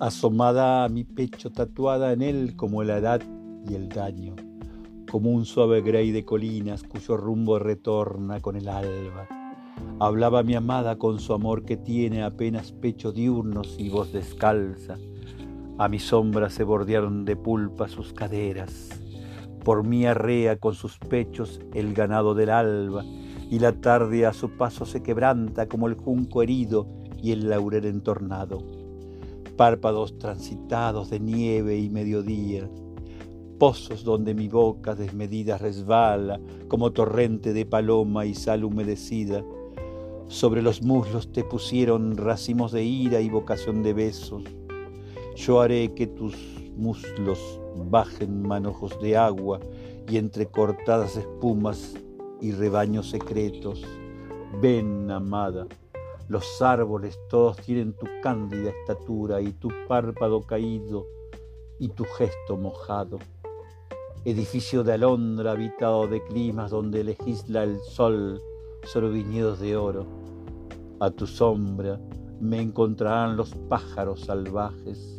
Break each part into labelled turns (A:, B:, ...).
A: asomada a mi pecho tatuada en él como la edad y el daño, como un suave grey de colinas cuyo rumbo retorna con el alba. Hablaba mi amada con su amor que tiene apenas pecho diurnos y voz descalza. A mi sombra se bordearon de pulpa sus caderas. Por mí arrea con sus pechos el ganado del alba, y la tarde a su paso se quebranta como el junco herido y el laurel entornado. Párpados transitados de nieve y mediodía, pozos donde mi boca desmedida resbala como torrente de paloma y sal humedecida. Sobre los muslos te pusieron racimos de ira y vocación de besos. Yo haré que tus muslos bajen manojos de agua y entre cortadas espumas y rebaños secretos. Ven, amada, los árboles todos tienen tu cándida estatura y tu párpado caído y tu gesto mojado. Edificio de alondra habitado de climas donde legisla el sol sobre viñedos de oro. A tu sombra me encontrarán los pájaros salvajes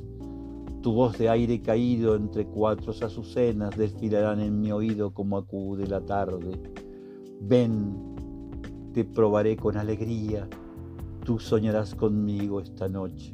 A: tu voz de aire caído entre cuatro azucenas desfilarán en mi oído como acude la tarde. Ven, te probaré con alegría, tú soñarás conmigo esta noche.